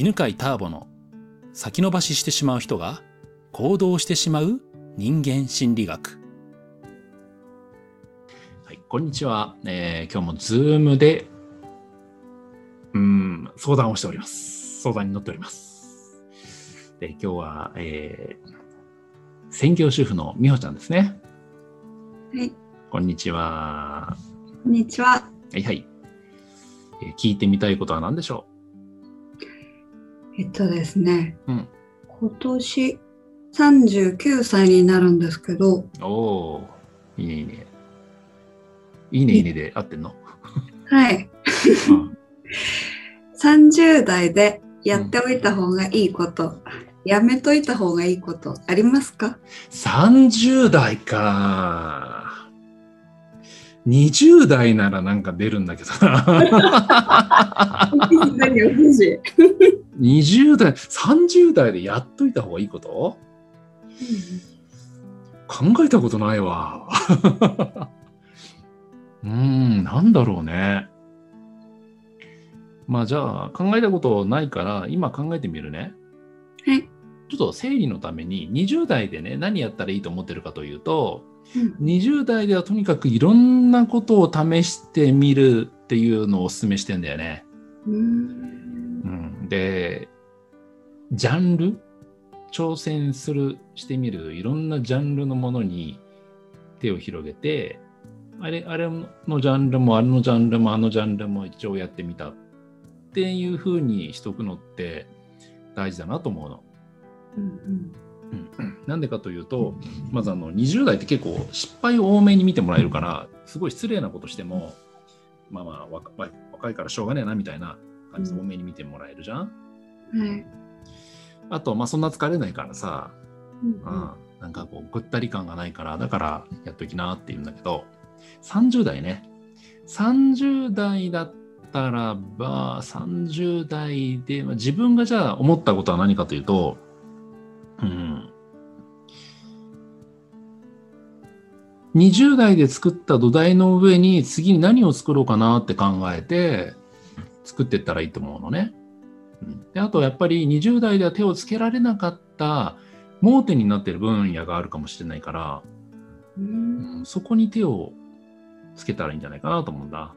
犬飼ターボの先延ばししてしまう人が行動してしまう人間心理学。はい、こんにちは。えー、今日もズームで、うん、相談をしております。相談に乗っております。で、今日は、えー、専業主婦の美穂ちゃんですね。はい。こんにちは。こんにちは。はいはい。えー、聞いてみたいことは何でしょう？えっとですね、うん、今年39歳になるんですけど。おお、いいねいいね。いいねいいねで合ってんの？はい。うん、30代でやっておいた方がいいこと、うん、やめといた方がいいことありますか ?30 代か。20代ならなんか出るんだけどな。20代、30代でやっといた方がいいこと、うん、考えたことないわ。うん、なんだろうね。まあじゃあ考えたことないから今考えてみるね。はい。ちょっと整理のために20代でね何やったらいいと思ってるかというと、うん、20代ではとにかくいろんなことを試してみるっていうのをお勧めしてんだよね。うん、うん、でジャンル？挑戦するしてみる？いろんなジャンルのものに手を広げてあれあれのジャンルもあれのジャンルもあのジャンルも一応やってみたっていうふうにしとくのって大事だなと思うの。うんうん。なんでかというとまずあの20代って結構失敗を多めに見てもらえるからすごい失礼なことしてもまあまあ若若いからしょうがねえなみたいな感じで多めに見てもらえるじゃん。うん、あとまあそんな疲れないからさ、うん、うん、なんかこうぐったり感がないからだからやっときなって言うんだけど30代ね。30代だったらば30代で、まあ、自分がじゃあ思ったことは何かというとうん。20代で作った土台の上に次に何を作ろうかなって考えて作っていったらいいと思うのね。であとやっぱり20代では手をつけられなかった盲点になってる分野があるかもしれないから、うん、そこに手をつけたらいいんじゃないかなと思うんだ。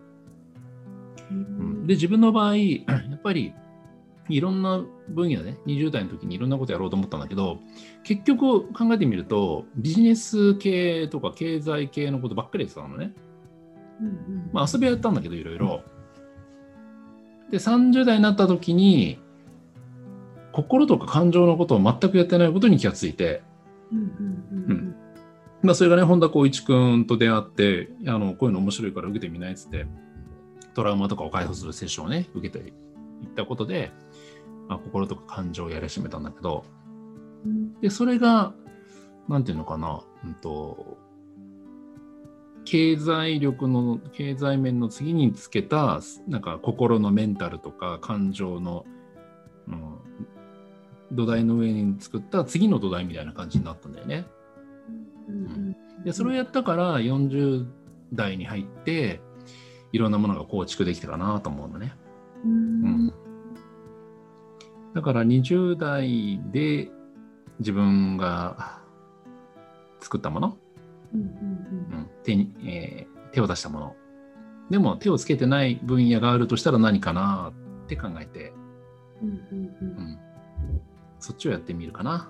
うん、で自分の場合やっぱりいろんな分野で、ね、20代の時にいろんなことやろうと思ったんだけど結局考えてみるとビジネス系とか経済系のことばっかりやってたのね。うんうん、まあ遊びはやったんだけどいろいろ。で30代になった時に心とか感情のことを全くやってないことに気がついて、うんまあ、それがね本田光一君と出会ってあのこういうの面白いから受けてみないっつってトラウマとかを解放するセッションをね受けていったことでまあ、心とか感情をやり始めたんだけど、でそれが何て言うのかな、うんと、経済力の経済面の次につけたなんか心のメンタルとか感情の、うん、土台の上に作った次の土台みたいな感じになったんだよね。うん、でそれをやったから40代に入っていろんなものが構築できたかなと思うのね。うん、だから20代で自分が作ったもの、うんうんうん手にえー、手を出したものでも手をつけてない分野があるとしたら何かなって考えて、うんうんうん、そっちをやってみるかな。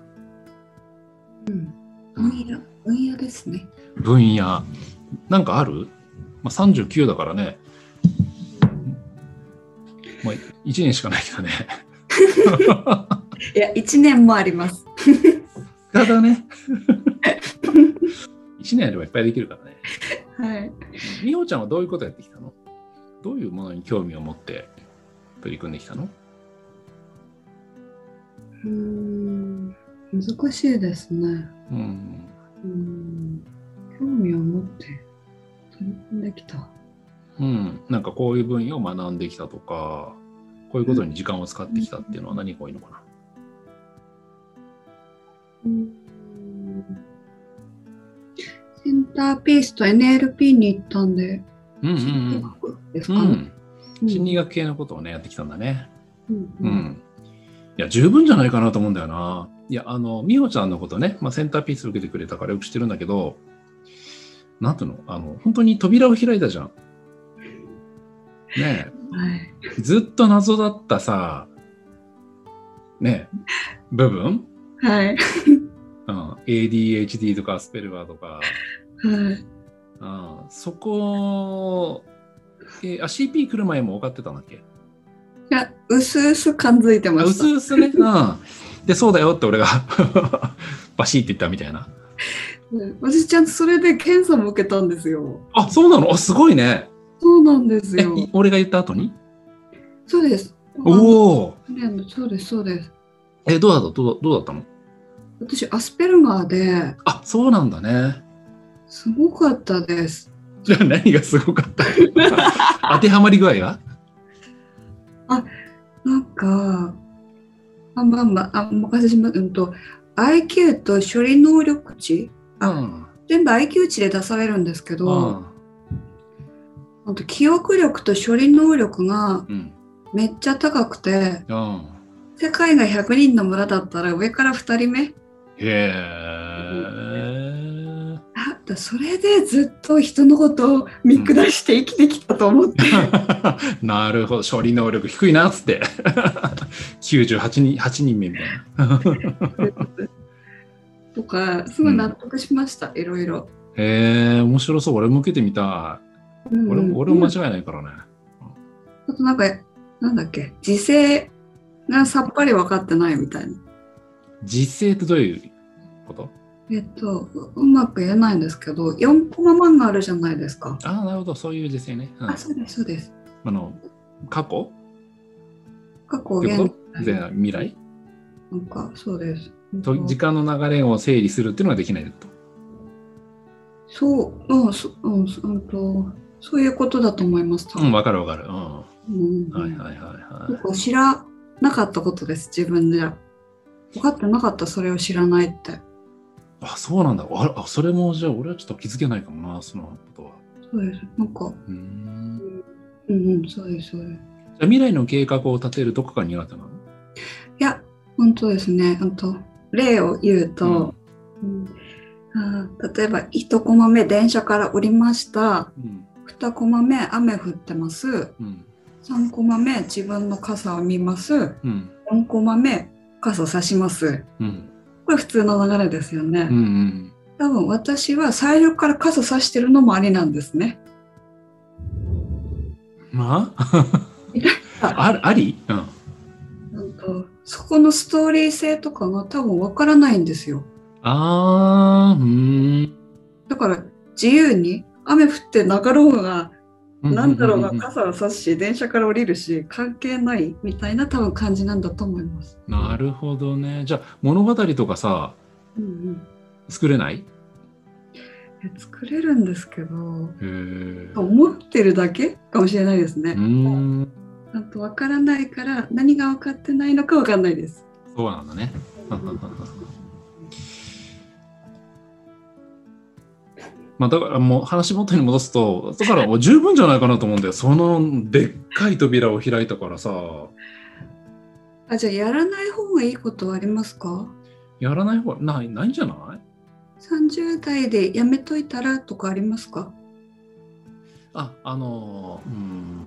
うん、分野、分野ですね。分野。なんかある、まあ、?39 だからね。まあ、1年しかないけどね。いや、1年もあります。ただね。1年あればいっぱいできるからね。はい。美穂ちゃんはどういうことやってきたの？どういうものに興味を持って取り組んできたの？うん難しいですね。うん。うん興味を持って取り組んできた。うん、なんかこういう分野を学んできたとか、こういうことに時間を使ってきたっていうのは何が多いのかな、うん、センターピースと NLP に行ったんで、うんうんうん、ですか、ね、うん、心理学系のことをねやってきたんだね。うん、うん、や、十分じゃないかなと思うんだよな。いや、あの、美穂ちゃんのことね、まあ、センターピース受けてくれたからよく知ってるんだけど、なんていうの？あの、本当に扉を開いたじゃん。ねはい。え、ずっと謎だったさ、ねえ、部分、はい。うん、ADHD とかアスペルガーとか、はい。うん、そこ、えー、あ CP 来る前も分かってたんだっけ？いや、うすうす感づいてました。すうすね。うん。で、そうだよって俺が バシッって言ったみたいな。うん私ちゃんとそれで検査も受けたんですよ。あ、そうなの？あ、すごいね。そうなんですえよ。、い俺が言った後に？そうです。おお。そうです、そうです。え、どうだった？どうどうだったの？私、アスペルガーであ、そうなんだね。すごかったです。じゃあ何がすごかった？当てはまり具合がなんか、あまあまあ、あお任せします。うんと、IQ と処理能力値、あうん。全部 IQ 値で出されるんですけうど、ん。あと記憶力と処理能力がうん。めっちゃ高くて、うん。世界が100人の村だったら上から2人目へえ。あだそれでずっと人のことを見下して生きてきたと思って、なるほど、処理能力低いなっつって。98人 ,8 人目みたいな。とかすごい納得しました、いろいろ。へえ、面白そう。俺も受けてみたい。うん俺も俺も間違いないからね。あとなんか、なんだっけ、時勢がさっぱり分かってないみたいな。実践ってどういうこと？えっと、ううまく言えないんですけど、4コマ漫画あるじゃないですか。ああ、なるほど、そういう実践ね。うんあ、そうです、そうです。あの過去？過去、現と前未来？なんか、そうです。と時間の流れを整理するっていうのができないと？そう、うん、そうん、そうんと、そういうことだと思います。うん、わかるわかる。うん。はうんいはいはいはい。結構知らなかったことです、自分で。分かってなかった、それを知らないって。あ、そうなんだ。ああ、それもじゃあ俺はちょっと気づけないかもな、そのことは。そうです。なんか、うーん。うんうん、そうです、そうです。じゃあ未来の計画を立てるどこか苦手なの？いや、本当ですね。本当例を言うと、うんあー例えば1コマ目電車から降りましたうん。2コマ目雨降ってますうん。3コマ目自分の傘を見ますうん。4コマ目傘差しますうん。これ普通の流れですよね、うん。うん。多分私は最初から傘差してるのもありなんですねまあ？ああり？うん。なんとそこのストーリー性とかが多分わからないんですよあー、うーん。だから自由に雨降ってなかろうがなんだろうな、んんんん傘は差すし、電車から降りるし、関係ないみたいな多分感じなんだと思います。なるほどね。じゃあ物語とかさ、うんうん、作れない？え作れるんですけど。思ってるだけかもしれないですねう。ーん。あと分からないから、何が分かってないのか分かんないです。そうなんだね。まあだからもう話元に戻すと、だからもう十分じゃないかなと思うんだよ。そのでっかい扉を開いたからさ、あじゃあ、やらない方がいいことはありますか？やらない方がないないんじゃない ?30 代でやめといたらとかありますか？あ、あのー、うん。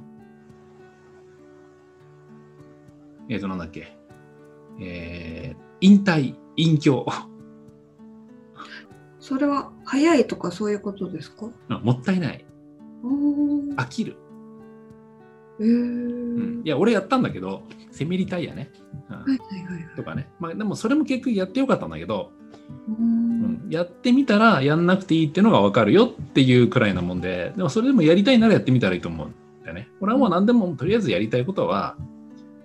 えっ、と、なんだっけ。えー、引退、隠居。それは早いとかそういうことですか？あもったいない。飽きる。えーうん。いや、俺やったんだけど、セミリタイヤね。うんはいはいはいはい。とかね。まあ、でもそれも結局やってよかったんだけど、ううんん、やってみたらやんなくていいっていうのが分かるよっていうくらいなもんで、でもそれでもやりたいならやってみたらいいと思うんだよね。俺はもう何でもとりあえずやりたいことは、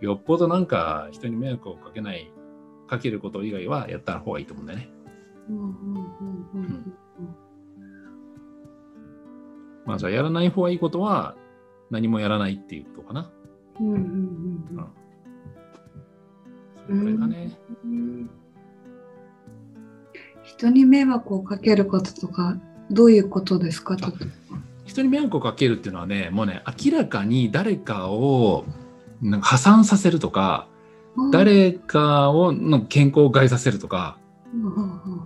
よっぽどなんか人に迷惑をかけない、かけること以外はやった方がいいと思うんだよね。まあじゃあやらない方がいいことは何もやらないっていうことかな。うんうんうんそれくらいだね。うん。人に迷惑をかけることとかどういうことですか？人に迷惑をかけるっていうのはね、もうね、明らかに誰かをなんか破産させるとか、誰かをの健康を害させるとか、うんうんうん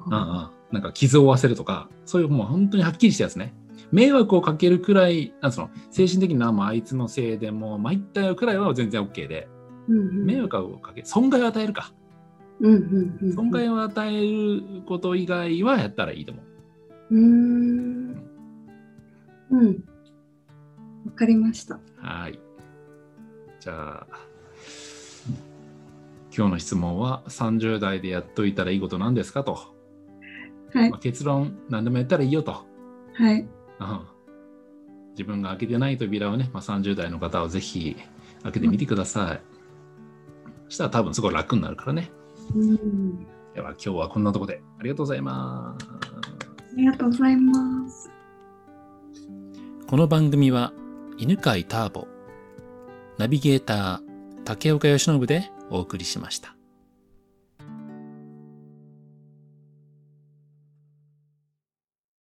うんうんなんか傷を負わせるとか、そういうもう本当にはっきりしたやつね。迷惑をかけるくらい、なんその精神的にな、もうあいつのせいでもう参ったよくらいは全然 OK で、うんうん迷惑をかけ、損害を与えるか。損害を与えること以外はやったらいいと思う。うーんうんわかりましたはい。じゃあ、今日の質問は30代でやっといたらいいことなんですかと。はいまあ結論、何でもやったらいいよと。はいうん自分が開けてない扉をね、まあ、30代の方はぜひ開けてみてください。そしたら多分すごい楽になるからね。うんでは今日はこんなとこでありがとうございます。ありがとうございますこの番組は犬飼ターボ、ナビゲーター竹岡由伸でお送りしました。